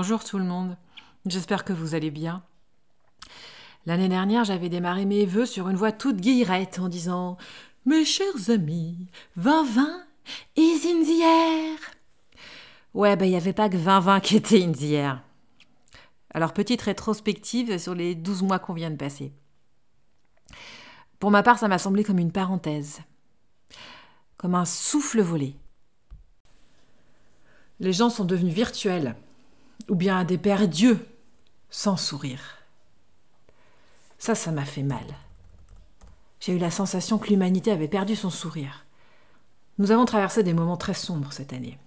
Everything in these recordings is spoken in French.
Bonjour tout le monde. J'espère que vous allez bien. L'année dernière, j'avais démarré mes vœux sur une voix toute guillerette en disant Mes chers amis, 2020 is in the air. Ouais, ben il n'y avait pas que 2020 qui était in the air. Alors, petite rétrospective sur les 12 mois qu'on vient de passer. Pour ma part, ça m'a semblé comme une parenthèse, comme un souffle volé. Les gens sont devenus virtuels, ou bien des pères dieux, sans sourire. Ça, ça m'a fait mal. J'ai eu la sensation que l'humanité avait perdu son sourire. Nous avons traversé des moments très sombres cette année.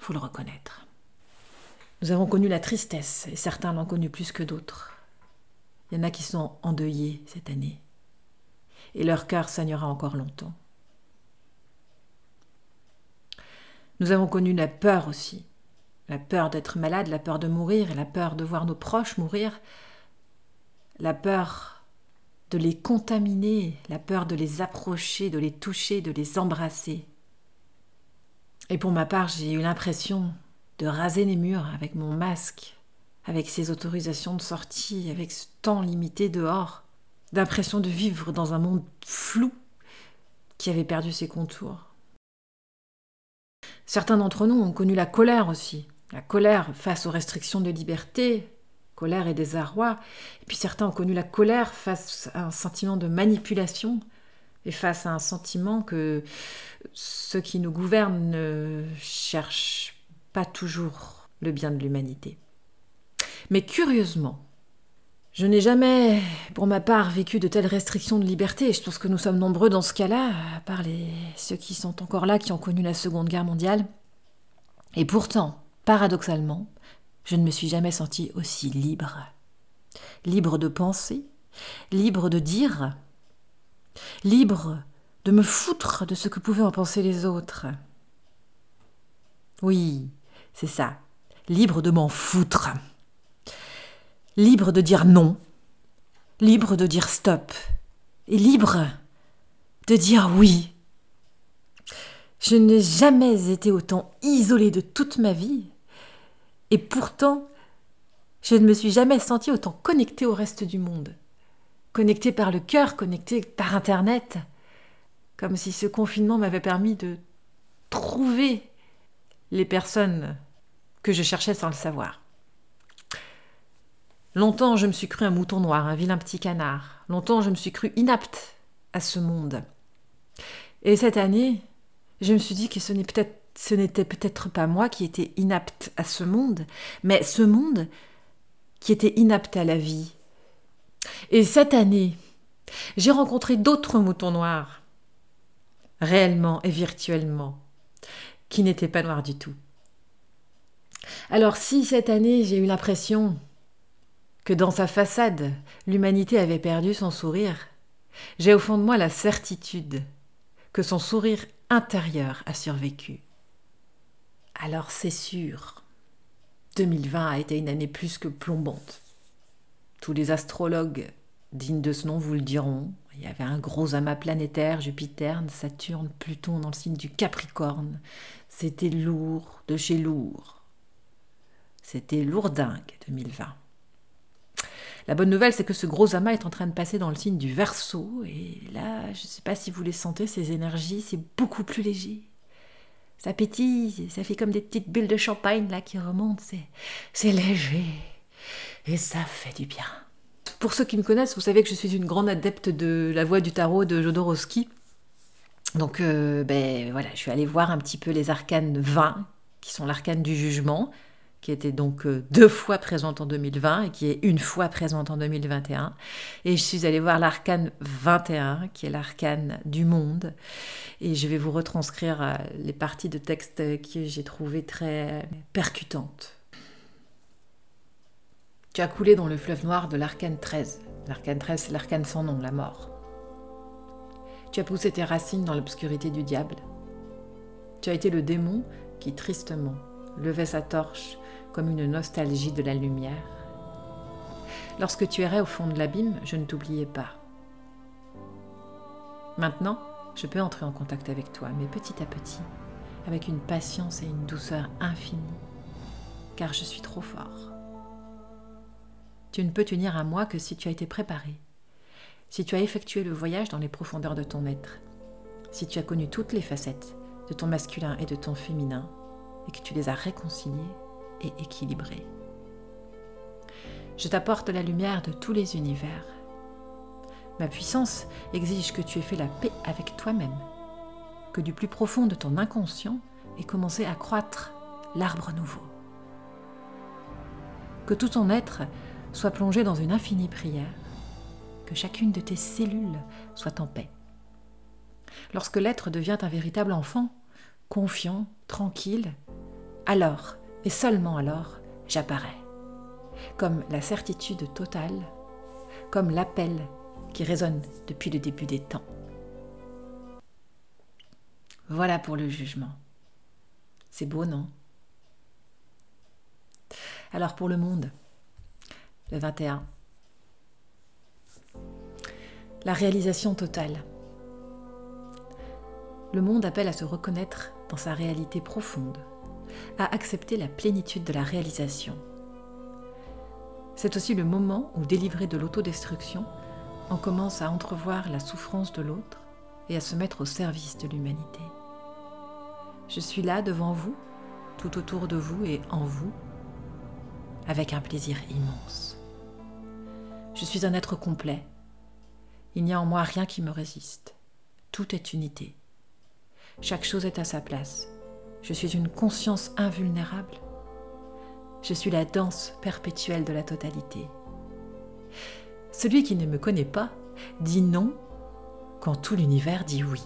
Faut le reconnaître. Nous avons connu la tristesse, et certains l'ont connue plus que d'autres. Il y en a qui sont endeuillés cette année, et leur cœur saignera encore longtemps. Nous avons connu la peur aussi, la peur d'être malade, la peur de mourir, la peur de voir nos proches mourir, la peur de les contaminer, la peur de les approcher, de les toucher, de les embrasser. Et pour ma part, j'ai eu l'impression de raser les murs avec mon masque, avec ces autorisations de sortie, avec ce temps limité dehors, d'impression de vivre dans un monde flou qui avait perdu ses contours. Certains d'entre nous ont connu la colère aussi, la colère face aux restrictions de liberté, colère et désarroi, et puis certains ont connu la colère face à un sentiment de manipulation et face à un sentiment que ceux qui nous gouvernent ne cherchent pas toujours le bien de l'humanité. Mais curieusement, je n'ai jamais, pour ma part, vécu de telles restrictions de liberté. Je pense que nous sommes nombreux dans ce cas-là, à part les... ceux qui sont encore là, qui ont connu la Seconde Guerre mondiale. Et pourtant, paradoxalement, je ne me suis jamais sentie aussi libre. Libre de penser, libre de dire, libre de me foutre de ce que pouvaient en penser les autres. Oui, c'est ça, libre de m'en foutre libre de dire non, libre de dire stop, et libre de dire oui. Je n'ai jamais été autant isolée de toute ma vie, et pourtant, je ne me suis jamais sentie autant connectée au reste du monde. Connectée par le cœur, connectée par Internet, comme si ce confinement m'avait permis de trouver les personnes que je cherchais sans le savoir. Longtemps, je me suis cru un mouton noir, un vilain petit canard. Longtemps, je me suis cru inapte à ce monde. Et cette année, je me suis dit que ce n'était peut-être pas moi qui étais inapte à ce monde, mais ce monde qui était inapte à la vie. Et cette année, j'ai rencontré d'autres moutons noirs, réellement et virtuellement, qui n'étaient pas noirs du tout. Alors si cette année j'ai eu l'impression que dans sa façade, l'humanité avait perdu son sourire, j'ai au fond de moi la certitude que son sourire intérieur a survécu. Alors c'est sûr, 2020 a été une année plus que plombante. Tous les astrologues dignes de ce nom vous le diront. Il y avait un gros amas planétaire, Jupiter, Saturne, Pluton dans le signe du Capricorne. C'était lourd de chez lourd. C'était lourdingue 2020. La bonne nouvelle, c'est que ce gros amas est en train de passer dans le signe du verso. Et là, je ne sais pas si vous les sentez, ces énergies, c'est beaucoup plus léger. Ça pétille, ça fait comme des petites bulles de champagne là qui remontent. C'est léger. Et ça fait du bien. Pour ceux qui me connaissent, vous savez que je suis une grande adepte de la voix du tarot de Jodorowsky. Donc, euh, ben voilà, je suis allée voir un petit peu les arcanes 20, qui sont l'arcane du jugement, qui était donc euh, deux fois présente en 2020 et qui est une fois présente en 2021. Et je suis allée voir l'arcane 21, qui est l'arcane du monde. Et je vais vous retranscrire euh, les parties de texte que j'ai trouvées très percutantes. Tu as coulé dans le fleuve noir de l'arcane 13. L'arcane 13, c'est l'arcane sans nom, la mort. Tu as poussé tes racines dans l'obscurité du diable. Tu as été le démon qui, tristement, levait sa torche comme une nostalgie de la lumière. Lorsque tu errais au fond de l'abîme, je ne t'oubliais pas. Maintenant, je peux entrer en contact avec toi, mais petit à petit, avec une patience et une douceur infinie. car je suis trop fort. Tu ne peux tenir à moi que si tu as été préparé, si tu as effectué le voyage dans les profondeurs de ton être, si tu as connu toutes les facettes de ton masculin et de ton féminin, et que tu les as réconciliées et équilibrées. Je t'apporte la lumière de tous les univers. Ma puissance exige que tu aies fait la paix avec toi-même, que du plus profond de ton inconscient ait commencé à croître l'arbre nouveau. Que tout ton être soit plongé dans une infinie prière, que chacune de tes cellules soit en paix. Lorsque l'être devient un véritable enfant, confiant, tranquille, alors, et seulement alors, j'apparais, comme la certitude totale, comme l'appel qui résonne depuis le début des temps. Voilà pour le jugement. C'est beau, non? Alors pour le monde, le 21. La réalisation totale. Le monde appelle à se reconnaître dans sa réalité profonde, à accepter la plénitude de la réalisation. C'est aussi le moment où, délivré de l'autodestruction, on commence à entrevoir la souffrance de l'autre et à se mettre au service de l'humanité. Je suis là devant vous, tout autour de vous et en vous, avec un plaisir immense. Je suis un être complet. Il n'y a en moi rien qui me résiste. Tout est unité. Chaque chose est à sa place. Je suis une conscience invulnérable. Je suis la danse perpétuelle de la totalité. Celui qui ne me connaît pas dit non quand tout l'univers dit oui.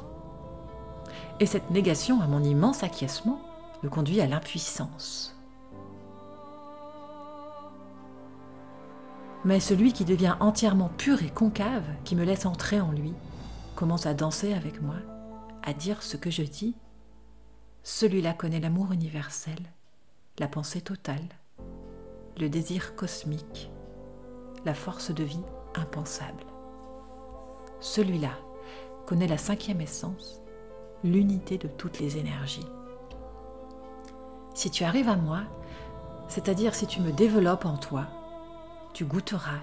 Et cette négation à mon immense acquiescement me conduit à l'impuissance. Mais celui qui devient entièrement pur et concave, qui me laisse entrer en lui, commence à danser avec moi, à dire ce que je dis. Celui-là connaît l'amour universel, la pensée totale, le désir cosmique, la force de vie impensable. Celui-là connaît la cinquième essence, l'unité de toutes les énergies. Si tu arrives à moi, c'est-à-dire si tu me développes en toi, tu goûteras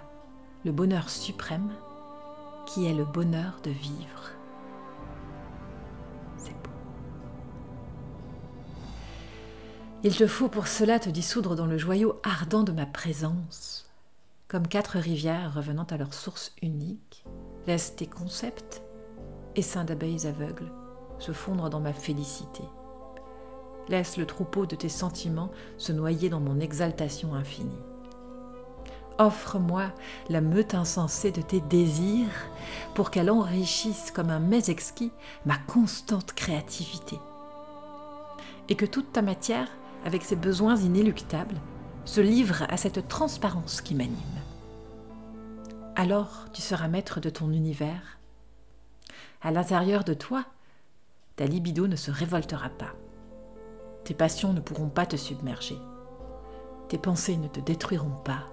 le bonheur suprême qui est le bonheur de vivre. Il te faut pour cela te dissoudre dans le joyau ardent de ma présence. Comme quatre rivières revenant à leur source unique, laisse tes concepts, essaims d'abeilles aveugles, se fondre dans ma félicité. Laisse le troupeau de tes sentiments se noyer dans mon exaltation infinie. Offre-moi la meute insensée de tes désirs pour qu'elle enrichisse comme un mets exquis ma constante créativité. Et que toute ta matière, avec ses besoins inéluctables, se livre à cette transparence qui m'anime. Alors tu seras maître de ton univers. À l'intérieur de toi, ta libido ne se révoltera pas. Tes passions ne pourront pas te submerger. Tes pensées ne te détruiront pas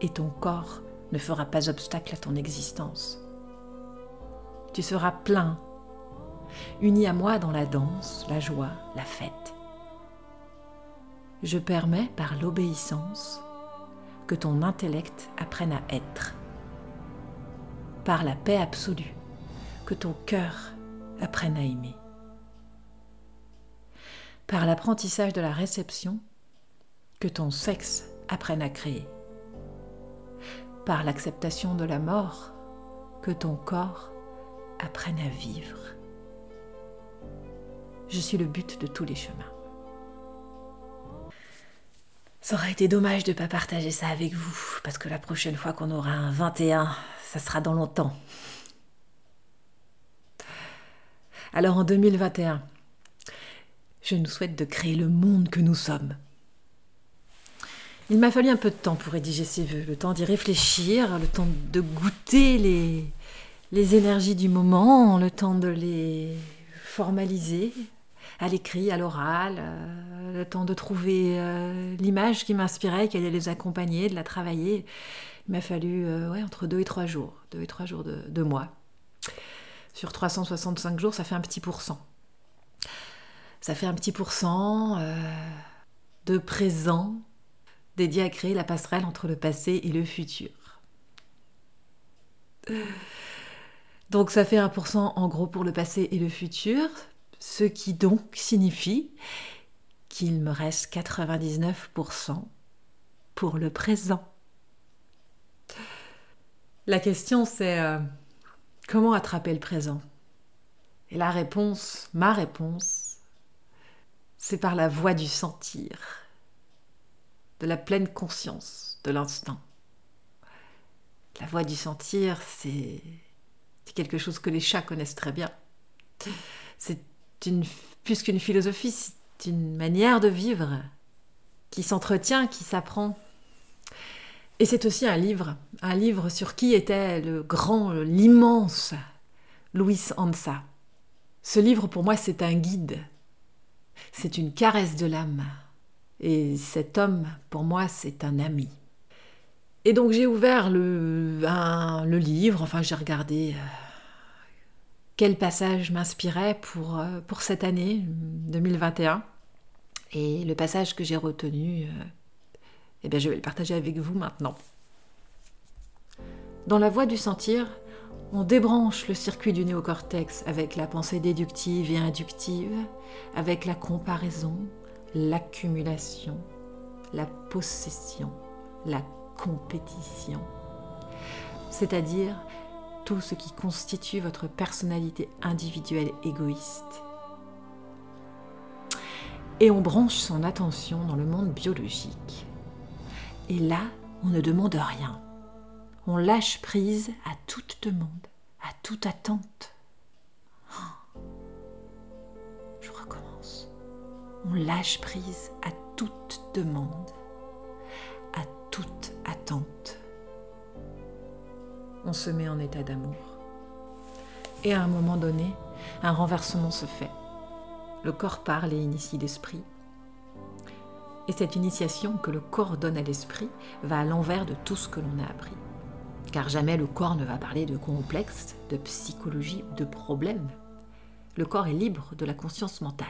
et ton corps ne fera pas obstacle à ton existence. Tu seras plein, uni à moi dans la danse, la joie, la fête. Je permets par l'obéissance que ton intellect apprenne à être, par la paix absolue, que ton cœur apprenne à aimer, par l'apprentissage de la réception, que ton sexe apprenne à créer par l'acceptation de la mort, que ton corps apprenne à vivre. Je suis le but de tous les chemins. Ça aurait été dommage de ne pas partager ça avec vous, parce que la prochaine fois qu'on aura un 21, ça sera dans longtemps. Alors en 2021, je nous souhaite de créer le monde que nous sommes il m'a fallu un peu de temps pour rédiger ces vœux, le temps d'y réfléchir, le temps de goûter les, les énergies du moment, le temps de les formaliser à l'écrit, à l'oral, euh, le temps de trouver euh, l'image qui m'inspirait, qui allait les accompagner, de la travailler. Il m'a fallu euh, entre deux et trois jours, deux et trois jours de, de mois. Sur 365 jours, ça fait un petit pourcent. Ça fait un petit pourcent de présent dédié à créer la passerelle entre le passé et le futur. Donc ça fait 1% en gros pour le passé et le futur, ce qui donc signifie qu'il me reste 99% pour le présent. La question c'est euh, comment attraper le présent? Et la réponse, ma réponse, c'est par la voie du sentir, de la pleine conscience de l'instant. La voie du sentir, c'est quelque chose que les chats connaissent très bien. Une, plus qu'une philosophie, c'est une manière de vivre qui s'entretient, qui s'apprend. Et c'est aussi un livre, un livre sur qui était le grand, l'immense Louis Ansa. Ce livre, pour moi, c'est un guide, c'est une caresse de l'âme. Et cet homme, pour moi, c'est un ami. Et donc j'ai ouvert le, le livre, enfin j'ai regardé euh, quel passage m'inspirait pour, euh, pour cette année 2021. Et le passage que j'ai retenu, euh, eh bien, je vais le partager avec vous maintenant. Dans la voie du sentir, on débranche le circuit du néocortex avec la pensée déductive et inductive, avec la comparaison, l'accumulation, la possession, la compétition, c'est-à-dire ce qui constitue votre personnalité individuelle égoïste et on branche son attention dans le monde biologique. Et là, on ne demande rien. On lâche prise à toute demande, à toute attente. Oh. Je recommence. On lâche prise à toute demande, à toute attente. On se met en état d'amour. Et à un moment donné, un renversement se fait. Le corps parle et initie l'esprit. Et cette initiation que le corps donne à l'esprit va à l'envers de tout ce que l'on a appris. Car jamais le corps ne va parler de complexe, de psychologie, de problème. Le corps est libre de la conscience mentale.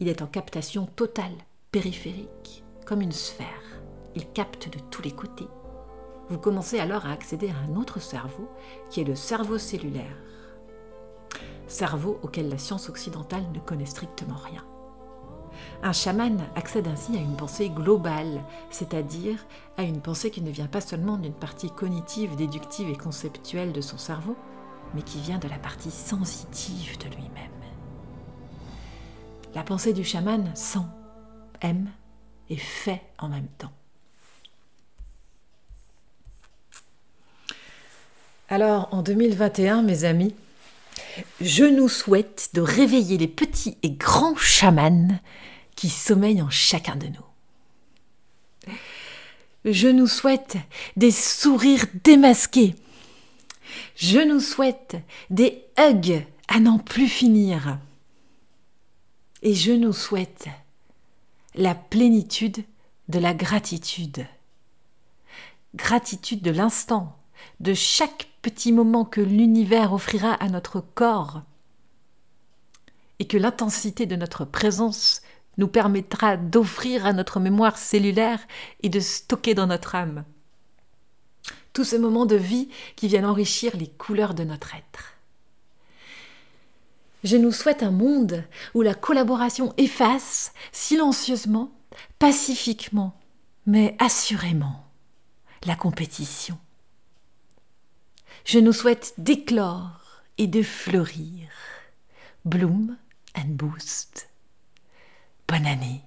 Il est en captation totale, périphérique, comme une sphère. Il capte de tous les côtés. Vous commencez alors à accéder à un autre cerveau, qui est le cerveau cellulaire, cerveau auquel la science occidentale ne connaît strictement rien. Un chaman accède ainsi à une pensée globale, c'est-à-dire à une pensée qui ne vient pas seulement d'une partie cognitive, déductive et conceptuelle de son cerveau, mais qui vient de la partie sensitive de lui-même. La pensée du chaman sent, aime et fait en même temps. Alors, en 2021, mes amis, je nous souhaite de réveiller les petits et grands chamans qui sommeillent en chacun de nous. Je nous souhaite des sourires démasqués. Je nous souhaite des hugs à n'en plus finir. Et je nous souhaite la plénitude de la gratitude. Gratitude de l'instant, de chaque petit moment que l'univers offrira à notre corps et que l'intensité de notre présence nous permettra d'offrir à notre mémoire cellulaire et de stocker dans notre âme. Tous ces moments de vie qui viennent enrichir les couleurs de notre être. Je nous souhaite un monde où la collaboration efface silencieusement, pacifiquement, mais assurément la compétition je nous souhaite d'éclore et de fleurir. Bloom and Boost. Bonne année.